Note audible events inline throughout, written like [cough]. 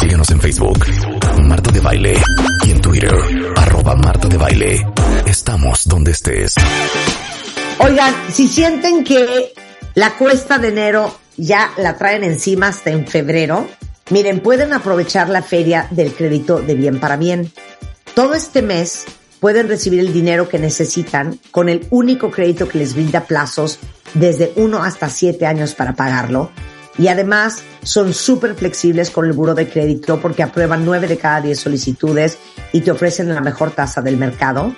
Síguenos en Facebook, Marta de Baile. Y en Twitter, arroba de Baile. Estamos donde estés. Oigan, si sienten que la cuesta de enero ya la traen encima hasta en febrero, miren, pueden aprovechar la feria del crédito de bien para bien. Todo este mes pueden recibir el dinero que necesitan con el único crédito que les brinda plazos desde uno hasta siete años para pagarlo. Y además son súper flexibles con el buro de crédito porque aprueban nueve de cada diez solicitudes y te ofrecen la mejor tasa del mercado.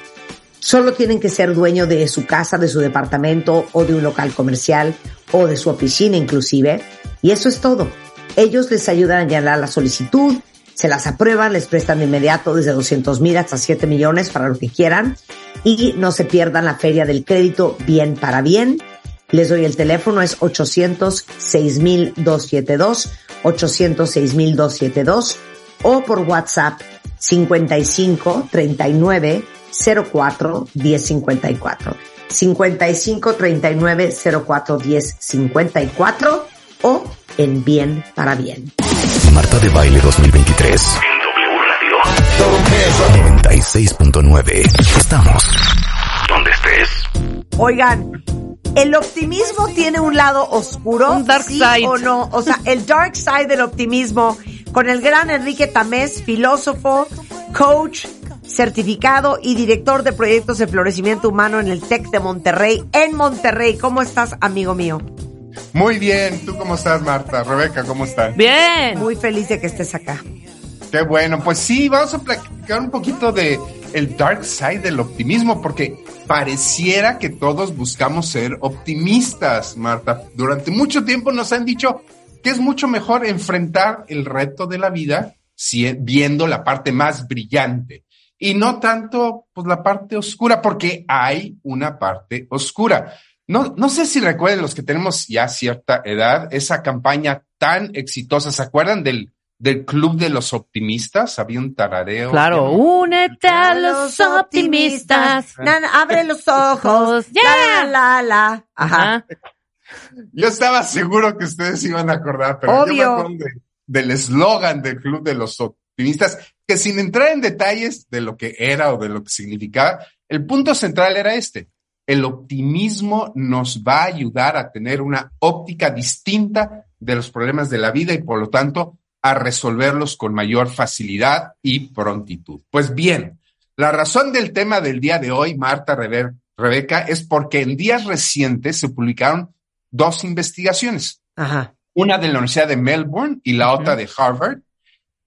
Solo tienen que ser dueño de su casa, de su departamento o de un local comercial o de su oficina inclusive. Y eso es todo. Ellos les ayudan a llenar la solicitud, se las aprueban, les prestan de inmediato desde 200 mil hasta 7 millones para lo que quieran y no se pierdan la feria del crédito bien para bien. Les doy el teléfono, es 806 mil 272, 806 mil 272 o por WhatsApp 55 39 04 1054. 55 39 04 1054 o en Bien para Bien. Marta de Baile 2023. En W Radio. 96.9. Estamos donde estés. Oigan, ¿el optimismo tiene un lado oscuro? Un dark ¿Sí side. o no? O sea, el dark side del optimismo con el gran Enrique Tamés, filósofo, coach, certificado y director de proyectos de florecimiento humano en el TEC de Monterrey, en Monterrey. ¿Cómo estás, amigo mío? Muy bien, ¿tú cómo estás, Marta? Rebeca, ¿cómo están? Bien. Muy feliz de que estés acá. Qué bueno, pues sí, vamos a platicar un poquito de el dark side del optimismo, porque pareciera que todos buscamos ser optimistas, Marta. Durante mucho tiempo nos han dicho que es mucho mejor enfrentar el reto de la vida viendo la parte más brillante y no tanto pues la parte oscura, porque hay una parte oscura. No, no sé si recuerden los que tenemos ya cierta edad, esa campaña tan exitosa, ¿se acuerdan del, del Club de los Optimistas? Había un tarareo. Claro, únete a los optimistas. Na, na, abre los ojos. Yeah. La, la, la. Ajá. Yo estaba seguro que ustedes iban a acordar, pero yo Obvio. me acuerdo de- del eslogan del Club de los Optimistas, que sin entrar en detalles de lo que era o de lo que significaba, el punto central era este. El optimismo nos va a ayudar a tener una óptica distinta de los problemas de la vida y por lo tanto a resolverlos con mayor facilidad y prontitud. Pues bien, la razón del tema del día de hoy, Marta, Rebe- Rebeca, es porque en días recientes se publicaron dos investigaciones, Ajá. una de la Universidad de Melbourne y la otra de Harvard,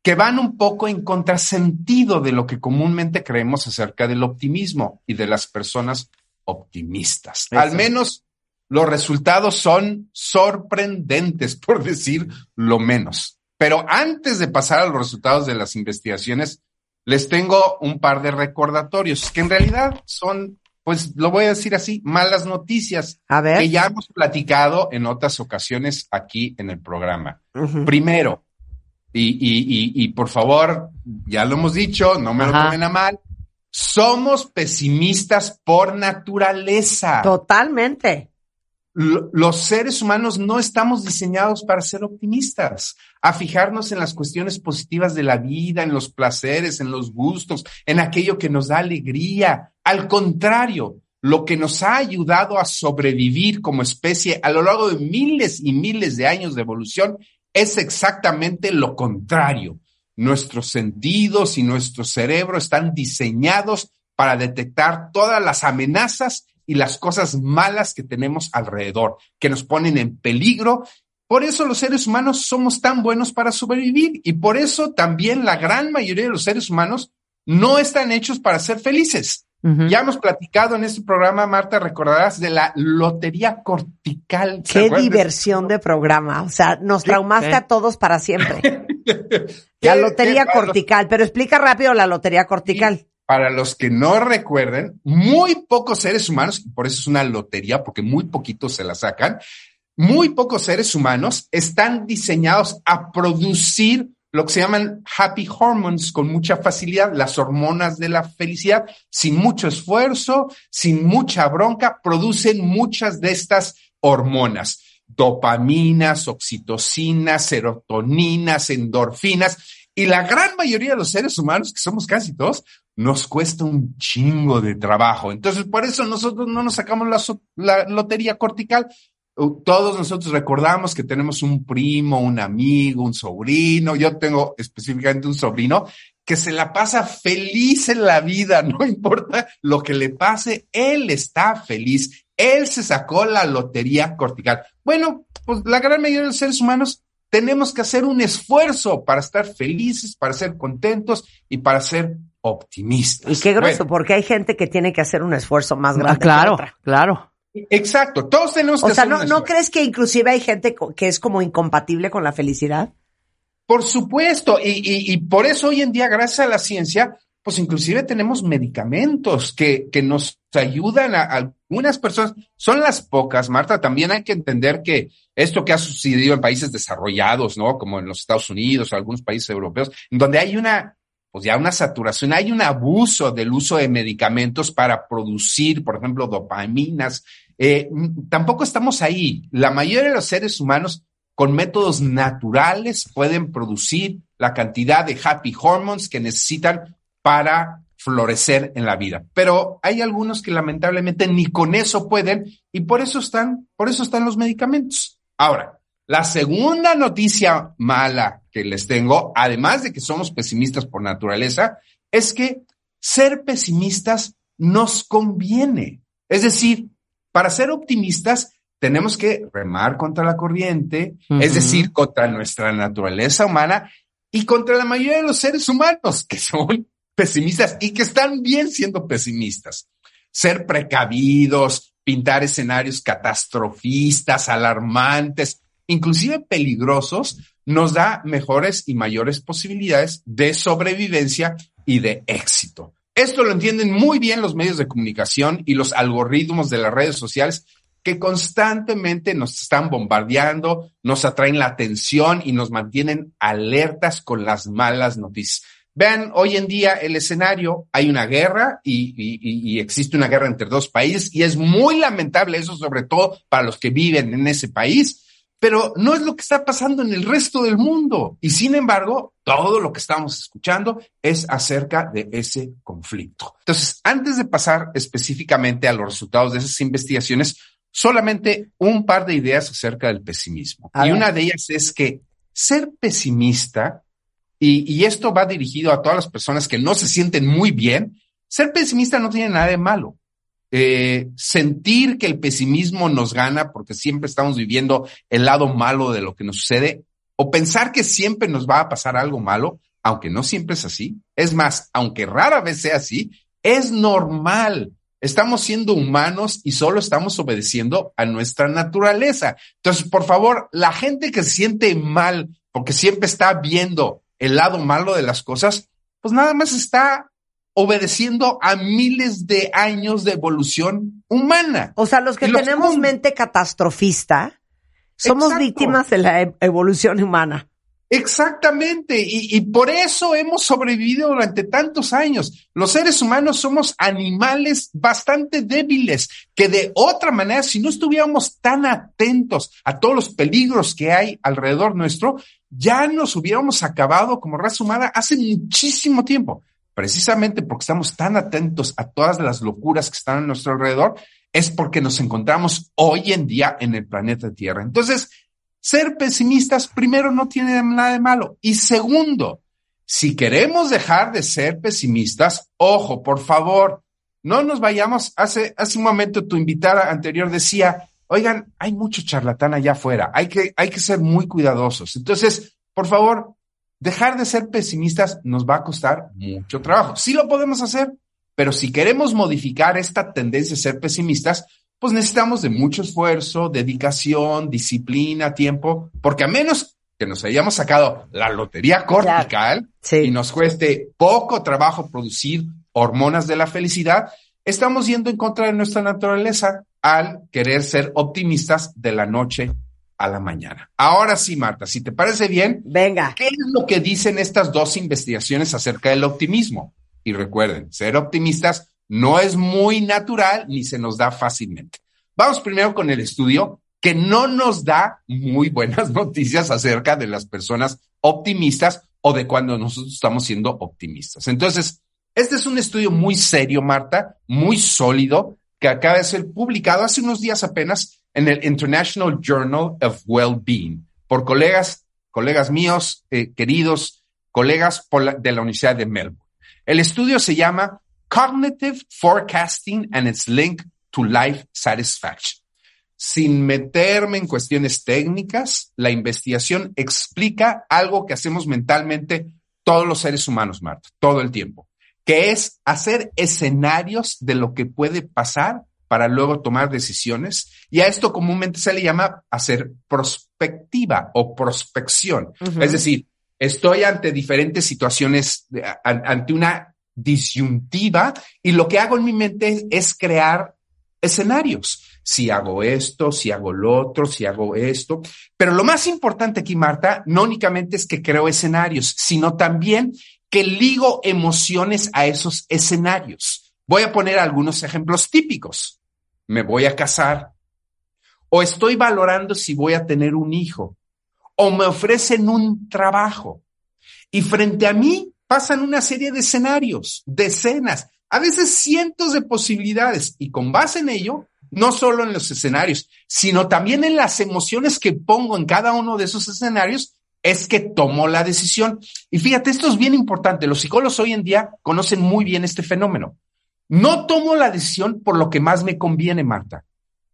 que van un poco en contrasentido de lo que comúnmente creemos acerca del optimismo y de las personas optimistas. Al menos los resultados son sorprendentes, [laughs] por decir lo menos. Pero antes de pasar a los resultados de las investigaciones, les tengo un par de recordatorios que en realidad son, pues lo voy a decir así, malas noticias A ver. que ya hemos platicado en otras ocasiones aquí en el programa. Primero, y, y, y, y por favor, ya lo hemos dicho, no me lo tomen a mal, somos pesimistas por naturaleza. Totalmente. Los seres humanos no estamos diseñados para ser optimistas, a fijarnos en las cuestiones positivas de la vida, en los placeres, en los gustos, en aquello que nos da alegría. Al contrario, lo que nos ha ayudado a sobrevivir como especie a lo largo de miles y miles de años de evolución es exactamente lo contrario. Nuestros sentidos y nuestro cerebro están diseñados para detectar todas las amenazas y las cosas malas que tenemos alrededor, que nos ponen en peligro. Por eso los seres humanos somos tan buenos para sobrevivir y por eso también la gran mayoría de los seres humanos no están hechos para ser felices. Ya hemos platicado en este programa, Marta, recordarás de la lotería cortical. ¿Se Qué diversión de programa. O sea, nos traumaste a todos para siempre. [laughs] La lotería cortical. Pero explica rápido la lotería cortical. Para los que no recuerden, muy pocos seres humanos, por eso es una lotería, porque muy poquitos se la sacan, muy pocos seres humanos están diseñados a producir lo que se llaman happy hormones con mucha facilidad, las hormonas de la felicidad, sin mucho esfuerzo, sin mucha bronca, producen muchas de estas hormonas. dopaminas, oxitocinas, serotoninas, endorfinas, y la gran mayoría de los seres humanos, que somos casi todos, nos cuesta un chingo de trabajo. Entonces, por eso nosotros no nos sacamos la, lotería cortical. Todos nosotros recordamos que tenemos un primo, un amigo, un sobrino. Yo tengo específicamente un sobrino que se la pasa feliz en la vida, [laughs] no importa lo que le pase, él está feliz. Él se sacó la lotería cortical. Bueno, pues la gran mayoría de los seres humanos tenemos que hacer un esfuerzo para estar felices, para ser contentos y para ser optimistas. Y qué grueso, porque hay gente que tiene que hacer un esfuerzo más grande. claro, claro. Exacto, todos tenemos que o sea, ¿no, ¿no crees que inclusive hay gente que es como incompatible con la felicidad? Por supuesto, y, y, por eso hoy en día, gracias a la ciencia, pues inclusive tenemos medicamentos que, que nos ayudan a, a, algunas personas. Son las pocas, Marta. También hay que entender que esto que ha sucedido en países desarrollados, ¿no? Como en los Estados Unidos o algunos países europeos, en donde hay una pues ya una saturación, hay un abuso del uso de medicamentos para producir, por ejemplo, dopaminas. Eh, tampoco estamos ahí. La mayoría de los seres humanos con métodos naturales pueden producir la cantidad de happy hormones que necesitan para florecer en la vida. Pero hay algunos que lamentablemente ni con eso pueden y por eso están, por eso están los medicamentos. Ahora, la segunda noticia mala que les tengo, además de que somos pesimistas por naturaleza, es que ser pesimistas nos conviene. Es decir, para ser optimistas tenemos que remar contra la corriente, es decir, contra nuestra naturaleza humana y contra la mayoría de los seres humanos que son pesimistas y que están bien siendo pesimistas. Ser precavidos, pintar escenarios catastrofistas, alarmantes, inclusive peligrosos, nos da mejores y mayores posibilidades de sobrevivencia y de éxito. Esto lo entienden muy bien los medios de comunicación y los algoritmos de las redes sociales que constantemente nos están bombardeando, nos atraen la atención y nos mantienen alertas con las malas noticias. Vean, hoy en día el escenario, hay una guerra y, y, existe una guerra entre dos países y es muy lamentable eso, sobre todo para los que viven en ese país, pero no es lo que está pasando en el resto del mundo. Y sin embargo, todo lo que estamos escuchando es acerca de ese conflicto. Entonces, antes de pasar específicamente a los resultados de esas investigaciones, solamente un par de ideas acerca del pesimismo. y una de ellas es que ser pesimista, y, y esto va dirigido a todas las personas que no se sienten muy bien, ser pesimista no tiene nada de malo. Eh, sentir que el pesimismo nos gana porque siempre estamos viviendo el lado malo de lo que nos sucede, o pensar que siempre nos va a pasar algo malo, aunque no siempre es así. Es más, aunque rara vez sea así, es normal. Estamos siendo humanos y solo estamos obedeciendo a nuestra naturaleza. Entonces, por favor, la gente que se siente mal porque siempre está viendo el lado malo de las cosas, pues nada más está obedeciendo a miles de años de evolución humana. O sea, los que tenemos mente catastrofista somos víctimas de la e-, evolución humana. Exactamente, y, y, por eso hemos sobrevivido durante tantos años. Los seres humanos somos animales bastante débiles, que de otra manera, si no estuviéramos tan atentos a todos los peligros que hay alrededor nuestro, ya nos hubiéramos acabado como raza humana hace muchísimo tiempo precisamente porque estamos tan atentos a todas las locuras que están a nuestro alrededor, es porque nos encontramos hoy en día en el planeta Tierra. Entonces, ser pesimistas, primero, no tiene nada de malo. Y segundo, si queremos dejar de ser pesimistas, ojo, por favor, no nos vayamos. Hace, hace un momento tu invitada anterior decía, oigan, hay mucho charlatán allá afuera, hay que, hay que ser muy cuidadosos. Entonces, por favor, dejar de ser pesimistas nos va a costar mucho trabajo. Sí lo podemos hacer, pero si queremos modificar esta tendencia a ser pesimistas, pues necesitamos de mucho esfuerzo, dedicación, disciplina, tiempo, porque a menos que nos hayamos sacado la lotería cortical y nos cueste poco trabajo producir hormonas de la felicidad, estamos yendo en contra de nuestra naturaleza al querer ser optimistas de la noche a la mañana. Ahora sí, Marta, si te parece bien, venga. ¿Qué es lo que dicen estas dos investigaciones acerca del optimismo? Y recuerden, ser optimistas no es muy natural ni se nos da fácilmente. Vamos primero con el estudio que no nos da muy buenas [laughs] noticias acerca de las personas optimistas o de cuando nosotros estamos siendo optimistas. Entonces, este es un estudio muy serio, Marta, muy sólido, que acaba de ser publicado hace unos días apenas en el International Journal of Wellbeing por colegas, colegas míos, eh, queridos colegas de la Universidad de Melbourne. El estudio se llama Cognitive Forecasting and its Link to Life Satisfaction. Sin meterme en cuestiones técnicas, la investigación explica algo que hacemos mentalmente todos los seres humanos, Marta, todo el tiempo, que es hacer escenarios de lo que puede pasar para luego tomar decisiones. Y a esto comúnmente se le llama hacer prospectiva o prospección. Es decir, estoy ante diferentes situaciones, ante una disyuntiva y lo que hago en mi mente es crear escenarios. Si hago esto, si hago lo otro, si hago esto. Pero lo más importante aquí, Marta, no únicamente es que creo escenarios, sino también que ligo emociones a esos escenarios. Voy a poner algunos ejemplos típicos me voy a casar, o estoy valorando si voy a tener un hijo, o me ofrecen un trabajo. Y frente a mí pasan una serie de escenarios, decenas, a veces cientos de posibilidades. Y con base en ello, no solo en los escenarios, sino también en las emociones que pongo en cada uno de esos escenarios, es que tomo la decisión. Y fíjate, esto es bien importante. Los psicólogos hoy en día conocen muy bien este fenómeno. No tomo la decisión por lo que más me conviene, Marta.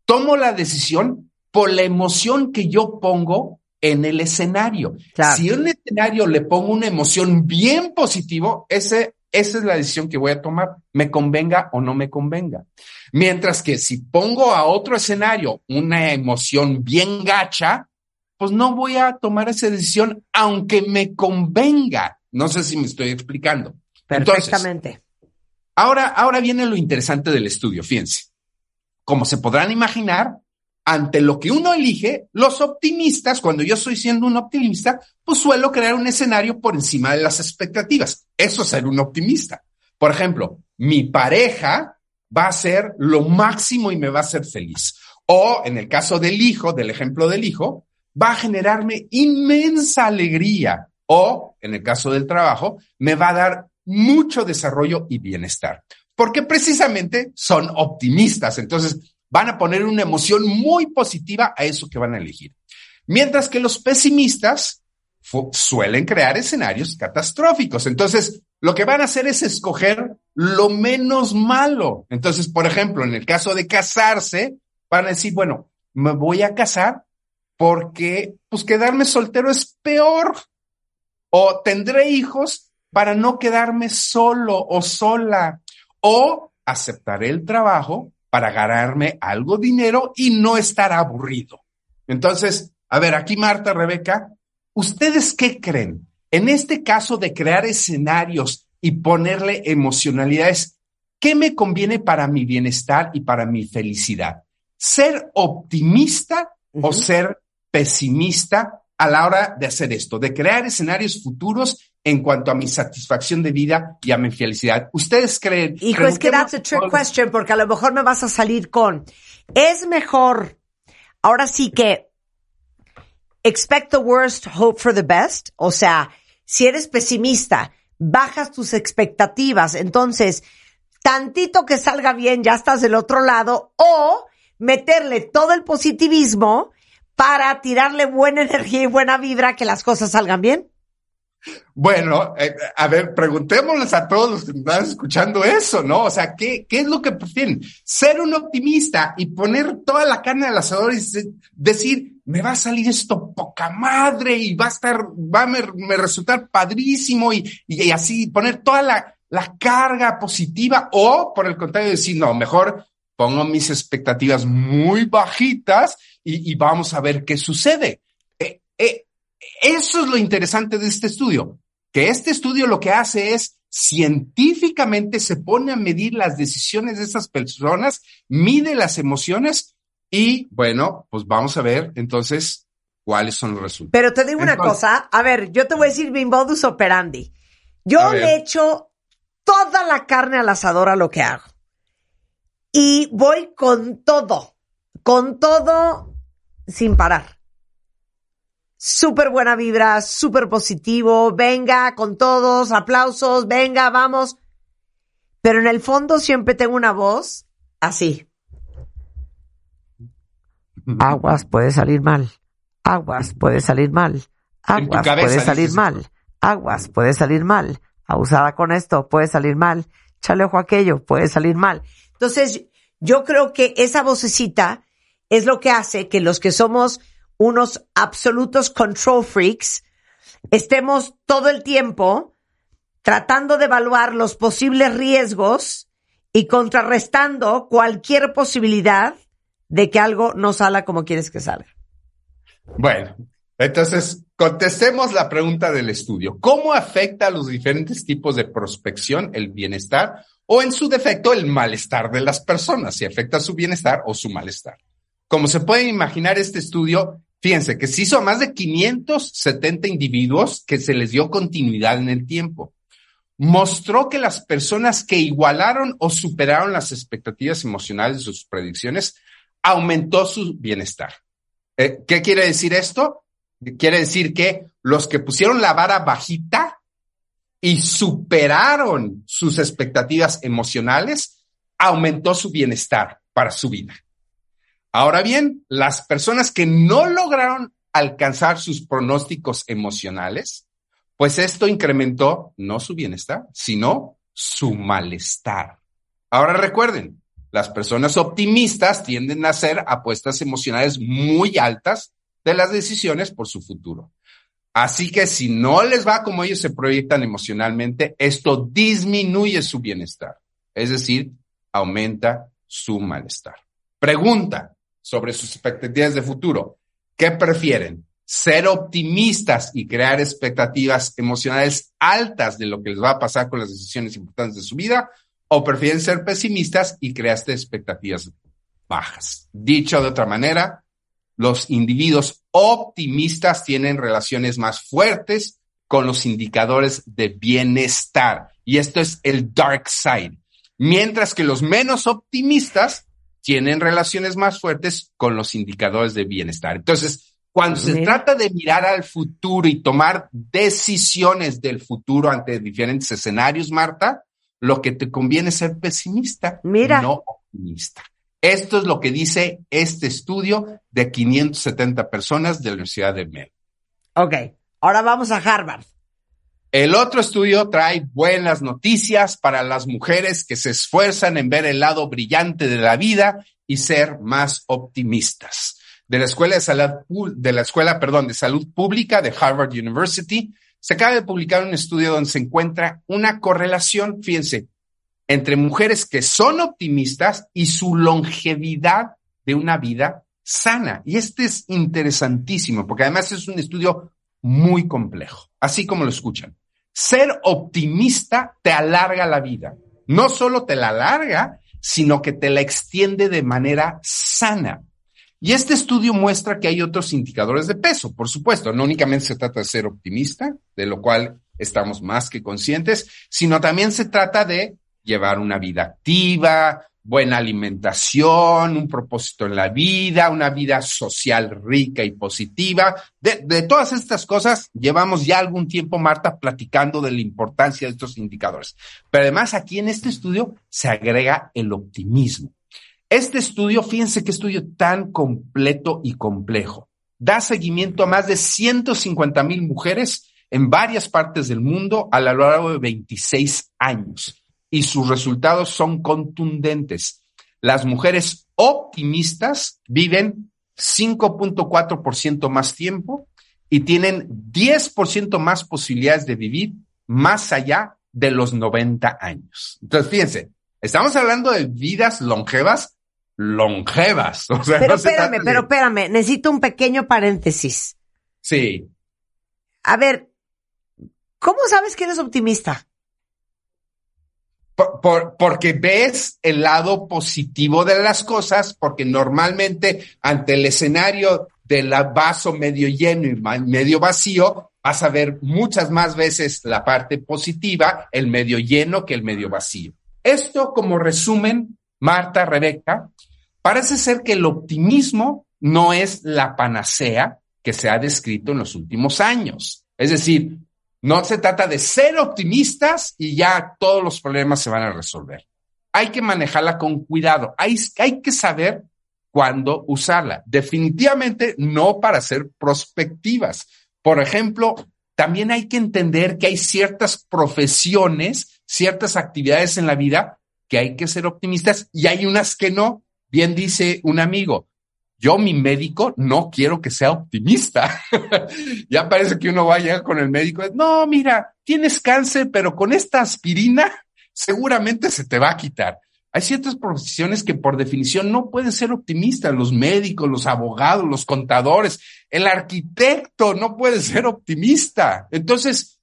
Tomo la decisión por la emoción que yo pongo en el escenario. Si en un escenario le pongo una emoción bien positivo, ese, esa es la decisión que voy a tomar, me convenga o no me convenga. Mientras que si pongo a otro escenario una emoción bien gacha, pues no voy a tomar esa decisión aunque me convenga. No sé si me estoy explicando. Perfectamente. Ahora, ahora viene lo interesante del estudio, fíjense. Como se podrán imaginar, ante lo que uno elige, los optimistas, cuando yo estoy siendo un optimista, pues suelo crear un escenario por encima de las expectativas. Eso es ser un optimista. Por ejemplo, mi pareja va a ser lo máximo y me va a hacer feliz. O en el caso del hijo, del ejemplo del hijo, va a generarme inmensa alegría. O en el caso del trabajo, me va a dar mucho desarrollo y bienestar, porque precisamente son optimistas, entonces van a poner una emoción muy positiva a eso que van a elegir. Mientras que los pesimistas suelen crear escenarios catastróficos, entonces lo que van a hacer es escoger lo menos malo. Entonces, por ejemplo, en el caso de casarse, van a decir, bueno, me voy a casar porque pues quedarme soltero es peor. O tendré hijos para no quedarme solo o sola. O aceptaré el trabajo para ganarme algo dinero y no estar aburrido. Entonces, a ver, aquí Marta, Rebeca, ¿ustedes qué creen? En este caso de crear escenarios y ponerle emocionalidades, ¿qué me conviene para mi bienestar y para mi felicidad? ¿Ser optimista o ser pesimista a la hora de hacer esto, de crear escenarios futuros en cuanto a mi satisfacción de vida y a mi felicidad. ¿Ustedes creen? Hijo, es que that's a trick question porque a lo mejor me vas a salir con, es mejor, ahora sí que, expect the worst, hope for the best. O sea, si eres pesimista, bajas tus expectativas, entonces, tantito que salga bien, ya estás del otro lado, o meterle todo el positivismo para tirarle buena energía y buena vibra que las cosas salgan bien. Bueno, eh, a ver, preguntémosles a todos los que están escuchando eso, ¿no? O sea, ¿qué, ¿qué es lo que prefieren? Ser un optimista y poner toda la carne al asador y decir, me va a salir esto poca madre y va a estar, va a me, resultar padrísimo y, y, así poner toda la, la carga positiva o por el contrario decir, no, mejor pongo mis expectativas muy bajitas y, y vamos a ver qué sucede. Eh, eh, eso es lo interesante de este estudio, que este estudio lo que hace es científicamente se pone a medir las decisiones de esas personas, mide las emociones y bueno, pues vamos a ver entonces cuáles son los resultados. Pero te digo una cosa, a ver, yo te voy a decir mi modus operandi. Yo le echo toda la carne al asador a lo que hago. Y voy con todo, con todo sin parar. Súper buena vibra, súper positivo, venga con todos, aplausos, venga, vamos. Pero en el fondo siempre tengo una voz así. Aguas puede salir mal. Aguas puede salir mal. Aguas puede salir mal. Aguas puede salir mal. Abusada con esto puede salir mal. Chale ojo aquello puede salir mal. Entonces, yo creo que esa vocecita es lo que hace que los que somos unos absolutos control freaks estemos todo el tiempo tratando de evaluar los posibles riesgos y contrarrestando cualquier posibilidad de que algo no salga como quieres que salga. Bueno, entonces contestemos la pregunta del estudio. ¿Cómo afecta a los diferentes tipos de prospección el bienestar o en su defecto el malestar de las personas? Si afecta su bienestar o su malestar. Como se puede imaginar, este estudio, fíjense que se hizo a más de 570 individuos que se les dio continuidad en el tiempo. Mostró que las personas que igualaron o superaron las expectativas emocionales de sus predicciones aumentó su bienestar. Eh, ¿Qué quiere decir esto? Quiere decir que los que pusieron la vara bajita y superaron sus expectativas emocionales, aumentó su bienestar para su vida. Ahora bien, las personas que no lograron alcanzar sus pronósticos emocionales, pues esto incrementó no su bienestar, sino su malestar. Ahora recuerden, las personas optimistas tienden a hacer apuestas emocionales muy altas de las decisiones por su futuro. Así que si no les va como ellos se proyectan emocionalmente, esto disminuye su bienestar, es decir, aumenta su malestar. Pregunta sobre sus expectativas de futuro. ¿Qué prefieren? ¿Ser optimistas y crear expectativas emocionales altas de lo que les va a pasar con las decisiones importantes de su vida? ¿O prefieren ser pesimistas y crear expectativas bajas? Dicho de otra manera, los individuos optimistas tienen relaciones más fuertes con los indicadores de bienestar. Y esto es el dark side. Mientras que los menos optimistas tienen relaciones más fuertes con los indicadores de bienestar. Entonces, cuando se trata de mirar al futuro y tomar decisiones del futuro ante diferentes escenarios, Marta, lo que te conviene es ser pesimista, Mira. no optimista. Esto es lo que dice este estudio de 570 personas de la Universidad de Mel. Ok, ahora vamos a Harvard. El otro estudio trae buenas noticias para las mujeres que se esfuerzan en ver el lado brillante de la vida y ser más optimistas. De la Escuela de Salud, de la Escuela, perdón, de Salud Pública de Harvard University, se acaba de publicar un estudio donde se encuentra una correlación, fíjense, entre mujeres que son optimistas y su longevidad de una vida sana. Y este es interesantísimo, porque además es un estudio muy complejo, así como lo escuchan. Ser optimista te alarga la vida. No solo te la alarga, sino que te la extiende de manera sana. Y este estudio muestra que hay otros indicadores de peso, por supuesto. No únicamente se trata de ser optimista, de lo cual estamos más que conscientes, sino también se trata de llevar una vida activa, buena alimentación, un propósito en la vida, una vida social rica y positiva. De, todas estas cosas, llevamos ya algún tiempo, Marta, platicando de la importancia de estos indicadores. Pero además aquí en este estudio se agrega el optimismo. Este estudio, fíjense qué estudio tan completo y complejo. Da seguimiento a más de 150 mil mujeres en varias partes del mundo a lo largo de 26 años y sus resultados son contundentes. Las mujeres optimistas viven 5.4% más tiempo y tienen 10% más posibilidades de vivir más allá de los 90 años. Entonces, fíjense, estamos hablando de vidas longevas, longevas. [laughs] pero espérame, pero espérame, necesito un pequeño paréntesis. Sí. A ver, ¿cómo sabes que eres optimista? Por, porque ves el lado positivo de las cosas, porque normalmente ante el escenario del vaso medio lleno y medio vacío, vas a ver muchas más veces la parte positiva, el medio lleno que el medio vacío. Esto como resumen, Marta, Rebeca, parece ser que el optimismo no es la panacea que se ha descrito en los últimos años. Es decir, no se trata de ser optimistas y ya todos los problemas se van a resolver. Hay que manejarla con cuidado. Hay, que saber cuándo usarla. Definitivamente no para ser prospectivas. Por ejemplo, también hay que entender que hay ciertas profesiones, ciertas actividades en la vida que hay que ser optimistas y hay unas que no. Bien dice un amigo, yo, mi médico, no quiero que sea optimista. [laughs] ya parece que uno va a llegar con el médico. No, mira, tienes cáncer, pero con esta aspirina seguramente se te va a quitar. Hay ciertas profesiones que por definición no pueden ser optimistas. Los médicos, los abogados, los contadores, el arquitecto no puede ser optimista. Entonces,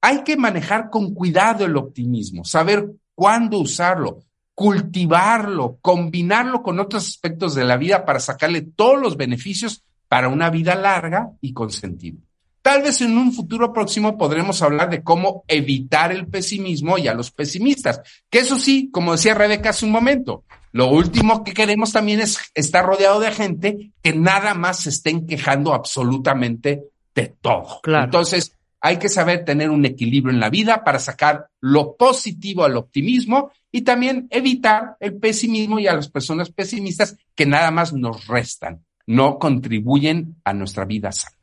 hay que manejar con cuidado el optimismo, saber cuándo usarlo cultivarlo, combinarlo con otros aspectos de la vida para sacarle todos los beneficios para una vida larga y con sentido. Tal vez en un futuro próximo podremos hablar de cómo evitar el pesimismo y a los pesimistas, que eso sí, como decía Rebeca hace un momento, lo último que queremos también es estar rodeado de gente que nada más se estén quejando absolutamente de todo. Entonces, hay que saber tener un equilibrio en la vida para sacar lo positivo al optimismo y también evitar el pesimismo y a las personas pesimistas que nada más nos restan, no contribuyen a nuestra vida sana.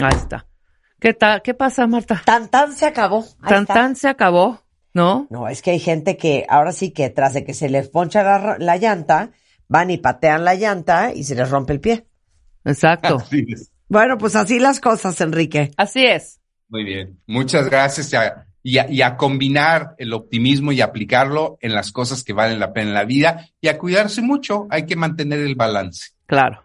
Ahí está. ¿Qué tal? ¿Qué pasa, Marta? Tan tan se acabó. tan tan se acabó, ¿no? No, es que hay gente que ahora sí que tras de que se les poncha la, la llanta, van y patean la llanta y se les rompe el pie. Exacto. Bueno, pues así las cosas, Enrique. Así es. Muy bien. Muchas gracias. Y a, y a, combinar el optimismo y aplicarlo en las cosas que valen la pena en la vida y a cuidarse mucho. Hay que mantener el balance. Claro.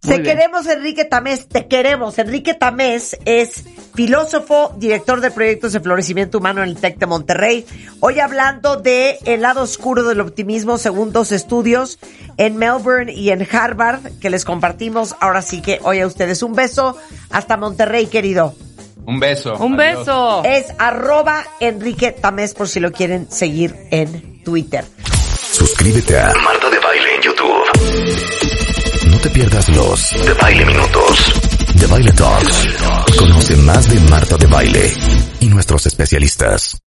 te queremos, Enrique Tamés, te queremos. Enrique Tamés es filósofo, director de proyectos de florecimiento humano en el TEC de Monterrey. Hoy hablando de el lado oscuro del optimismo según dos estudios en Melbourne y en Harvard que les compartimos. Ahora sí que hoy a ustedes un beso. Hasta Monterrey, querido. Un beso. Un beso. Es arroba Enrique Tamés por si lo quieren seguir en Twitter. Suscríbete a Marta de Baile en YouTube. No te pierdas los de Baile Minutos, de Baile Talks. Conoce más de Marta de Baile y nuestros especialistas.